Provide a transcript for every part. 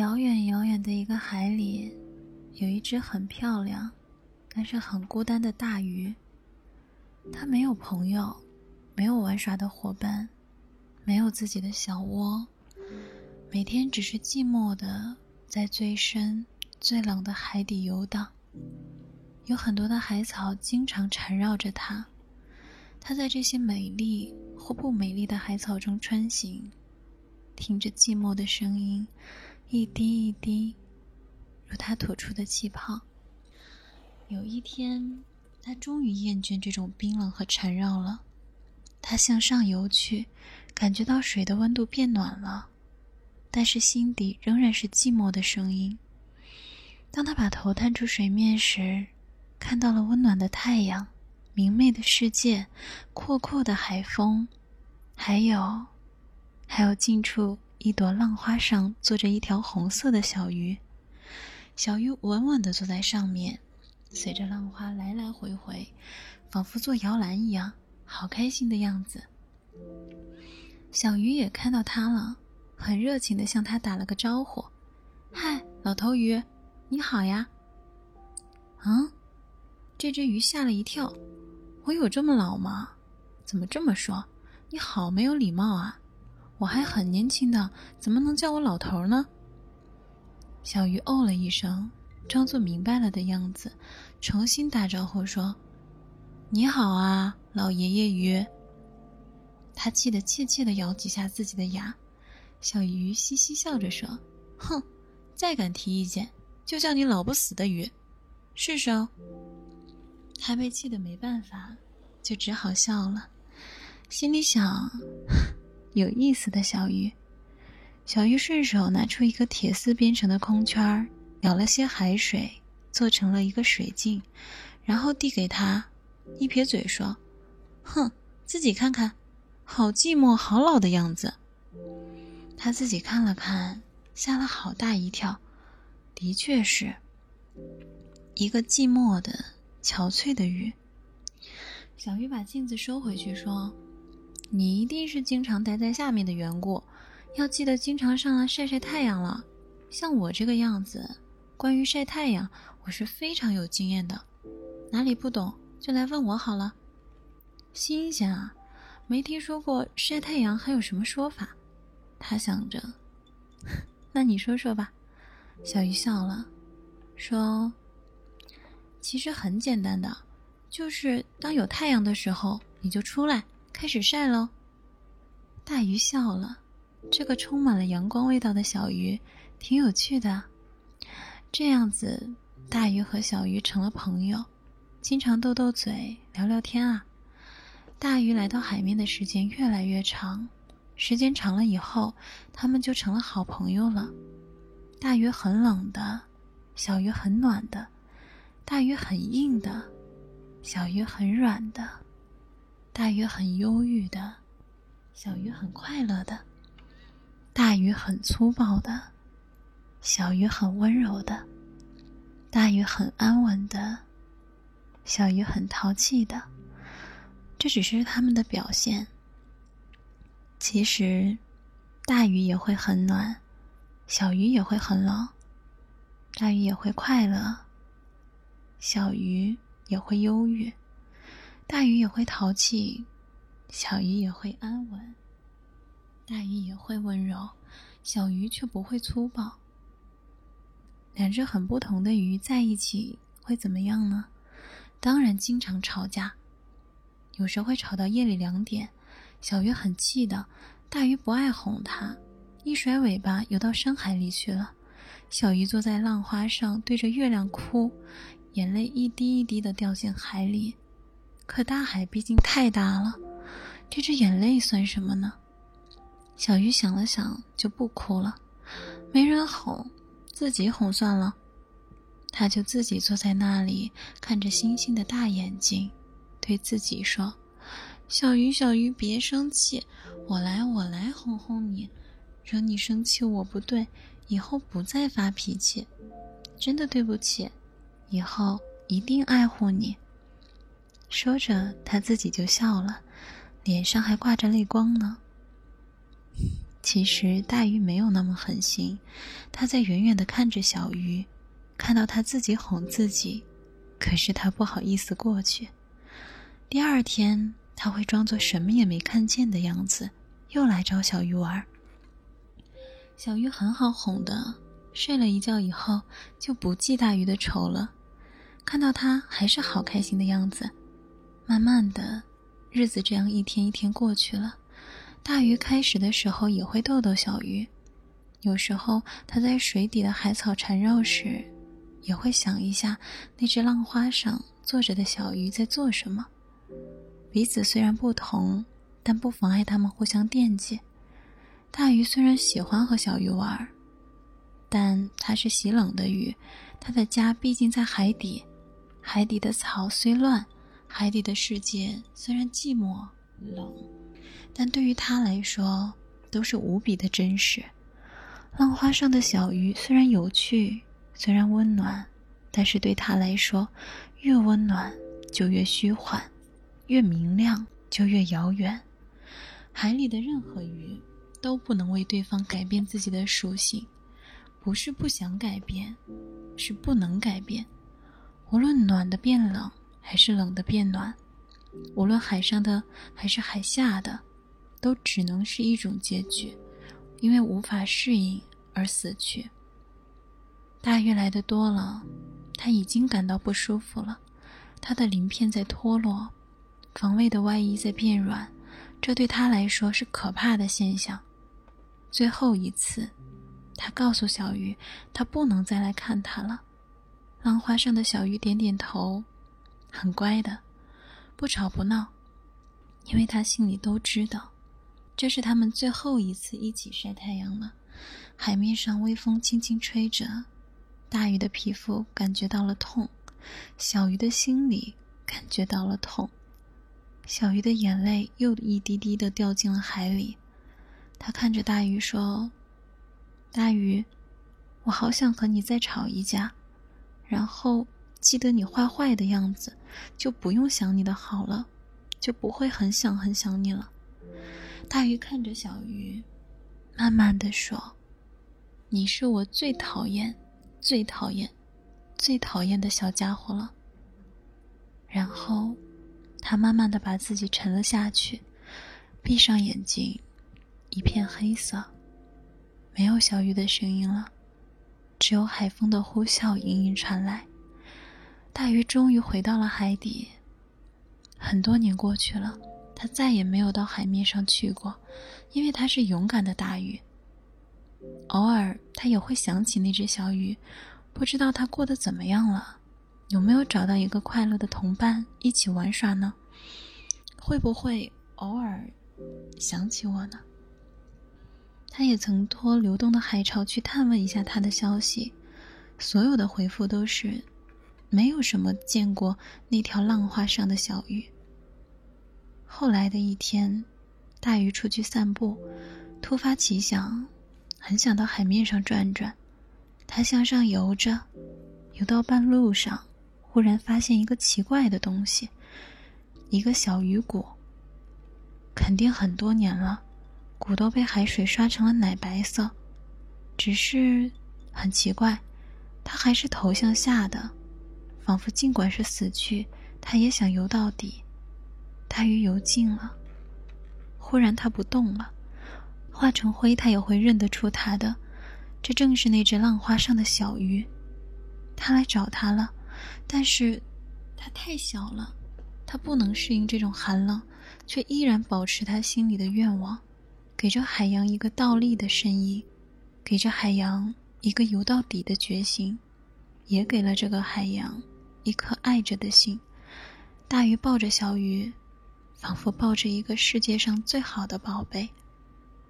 遥远遥远的一个海里，有一只很漂亮，但是很孤单的大鱼。它没有朋友，没有玩耍的伙伴，没有自己的小窝，每天只是寂寞的在最深、最冷的海底游荡。有很多的海草经常缠绕着它，它在这些美丽或不美丽的海草中穿行，听着寂寞的声音。一滴一滴，如他吐出的气泡。有一天，他终于厌倦这种冰冷和缠绕了。他向上游去，感觉到水的温度变暖了，但是心底仍然是寂寞的声音。当他把头探出水面时，看到了温暖的太阳、明媚的世界、阔阔的海风，还有，还有近处。一朵浪花上坐着一条红色的小鱼，小鱼稳稳地坐在上面，随着浪花来来回回，仿佛做摇篮一样，好开心的样子。小鱼也看到它了，很热情地向它打了个招呼：“嗨，老头鱼，你好呀！”啊，这只鱼吓了一跳：“我有这么老吗？怎么这么说？你好没有礼貌啊！”我还很年轻的，怎么能叫我老头呢？小鱼哦了一声，装作明白了的样子，重新打招呼说：“你好啊，老爷爷鱼。”他气得怯怯的咬几下自己的牙。小鱼嘻嘻笑着说：“哼，再敢提意见，就叫你老不死的鱼，试试哦。”他被气得没办法，就只好笑了，心里想。有意思的小鱼，小鱼顺手拿出一个铁丝编成的空圈，舀了些海水，做成了一个水镜，然后递给他，一撇嘴说：“哼，自己看看，好寂寞，好老的样子。”他自己看了看，吓了好大一跳，的确是一个寂寞的、憔悴的鱼。小鱼把镜子收回去，说。你一定是经常待在下面的缘故，要记得经常上来晒晒太阳了。像我这个样子，关于晒太阳，我是非常有经验的。哪里不懂就来问我好了。新鲜啊，没听说过晒太阳还有什么说法。他想着，那你说说吧。小鱼笑了，说：“其实很简单的，就是当有太阳的时候，你就出来。”开始晒喽！大鱼笑了，这个充满了阳光味道的小鱼挺有趣的。这样子，大鱼和小鱼成了朋友，经常斗斗嘴、聊聊天啊。大鱼来到海面的时间越来越长，时间长了以后，他们就成了好朋友了。大鱼很冷的，小鱼很暖的；大鱼很硬的，小鱼很软的。大鱼很忧郁的，小鱼很快乐的；大鱼很粗暴的，小鱼很温柔的；大鱼很安稳的，小鱼很淘气的。这只是他们的表现。其实，大鱼也会很暖，小鱼也会很冷；大鱼也会快乐，小鱼也会忧郁。大鱼也会淘气，小鱼也会安稳。大鱼也会温柔，小鱼却不会粗暴。两只很不同的鱼在一起会怎么样呢？当然经常吵架，有时会吵到夜里两点。小鱼很气的，大鱼不爱哄它，一甩尾巴游到深海里去了。小鱼坐在浪花上对着月亮哭，眼泪一滴一滴的掉进海里。可大海毕竟太大了，这只眼泪算什么呢？小鱼想了想，就不哭了。没人哄，自己哄算了。他就自己坐在那里，看着星星的大眼睛，对自己说：“小鱼，小鱼，别生气，我来，我来哄哄你。惹你生气我不对，以后不再发脾气。真的对不起，以后一定爱护你。”说着，他自己就笑了，脸上还挂着泪光呢。其实大鱼没有那么狠心，他在远远的看着小鱼，看到他自己哄自己，可是他不好意思过去。第二天，他会装作什么也没看见的样子，又来找小鱼玩。小鱼很好哄的，睡了一觉以后就不记大鱼的仇了。看到他还是好开心的样子，慢慢的，日子这样一天一天过去了。大鱼开始的时候也会逗逗小鱼，有时候它在水底的海草缠绕时，也会想一下那只浪花上坐着的小鱼在做什么。彼此虽然不同，但不妨碍他们互相惦记。大鱼虽然喜欢和小鱼玩，但它是喜冷的鱼，它的家毕竟在海底。海底的草虽乱，海底的世界虽然寂寞冷。但对于他来说，都是无比的真实。浪花上的小鱼虽然有趣，虽然温暖，但是对他来说，越温暖就越虚幻，越明亮就越遥远。海里的任何鱼都不能为对方改变自己的属性，不是不想改变，是不能改变。无论暖的变冷，还是冷的变暖，无论海上的还是海下的。都只能是一种结局，因为无法适应而死去。大鱼来的多了，他已经感到不舒服了，他的鳞片在脱落，防卫的外衣在变软，这对他来说是可怕的现象。最后一次，他告诉小鱼，他不能再来看他了。浪花上的小鱼点点头，很乖的，不吵不闹，因为他心里都知道。这是他们最后一次一起晒太阳了。海面上微风轻轻吹着，大鱼的皮肤感觉到了痛，小鱼的心里感觉到了痛。小鱼的眼泪又一滴滴的掉进了海里。他看着大鱼说：“大鱼，我好想和你再吵一架，然后记得你坏坏的样子，就不用想你的好了，就不会很想很想你了。”大鱼看着小鱼，慢慢的说：“你是我最讨厌、最讨厌、最讨厌的小家伙了。”然后，他慢慢的把自己沉了下去，闭上眼睛，一片黑色，没有小鱼的声音了，只有海风的呼啸隐隐传来。大鱼终于回到了海底。很多年过去了。它再也没有到海面上去过，因为它是勇敢的大鱼。偶尔，他也会想起那只小鱼，不知道它过得怎么样了，有没有找到一个快乐的同伴一起玩耍呢？会不会偶尔想起我呢？他也曾托流动的海潮去探问一下他的消息，所有的回复都是，没有什么见过那条浪花上的小鱼。后来的一天，大鱼出去散步，突发奇想，很想到海面上转转。他向上游着，游到半路上，忽然发现一个奇怪的东西，一个小鱼骨。肯定很多年了，骨都被海水刷成了奶白色。只是很奇怪，它还是头向下的，仿佛尽管是死去，他也想游到底。大鱼游尽了，忽然它不动了，化成灰，它也会认得出它的。这正是那只浪花上的小鱼，它来找它了，但是它太小了，它不能适应这种寒冷，却依然保持它心里的愿望，给这海洋一个倒立的身影，给这海洋一个游到底的决心，也给了这个海洋一颗爱着的心。大鱼抱着小鱼。仿佛抱着一个世界上最好的宝贝，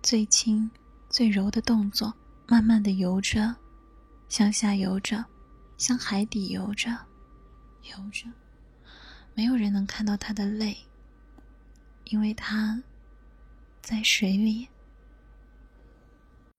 最轻、最柔的动作，慢慢的游着，向下游着，向海底游着，游着。没有人能看到他的泪，因为他在水里。